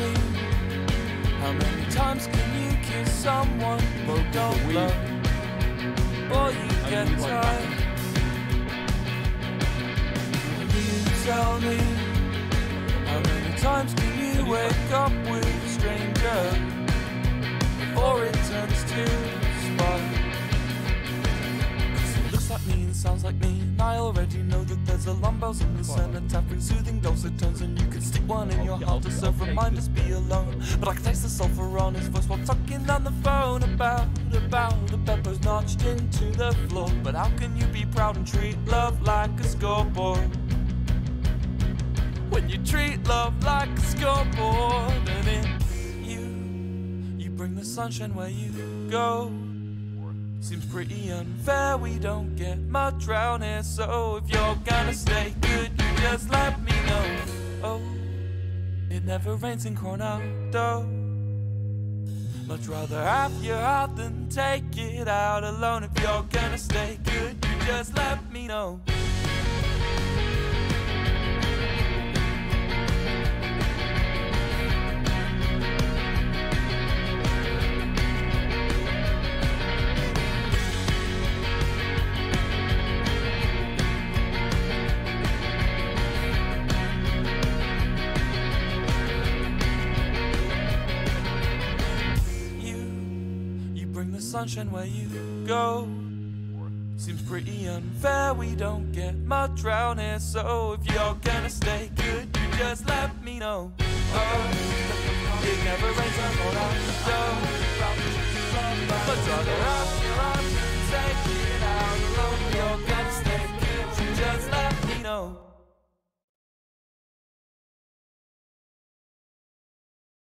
me. How many times can you kiss someone but don't we, love? Or you get tired. You tell me. How many times can you wake up with a stranger before it turns to spite? Cause it looks like me and sounds like me, and I already know that there's alarm bells in the cenotaph With soothing dulcet tones And you could stick one in your heart to serve reminders be alone. But I can taste the sulfur on his voice While talking on the phone about, about The peppers notched into the floor. But how can you be proud and treat love like a scoreboard? When you treat love like a scoreboard And it's you You bring the sunshine where you go Seems pretty unfair, we don't get much round here. So if you're gonna stay good, you just let me know. Oh, it never rains in Coronado Much rather have your heart than take it out alone. If you're gonna stay good, you just let me know sunshine where you go. Seems pretty unfair, we don't get much round here. So if you're gonna stay good, you just let me know. Oh, it never rains on But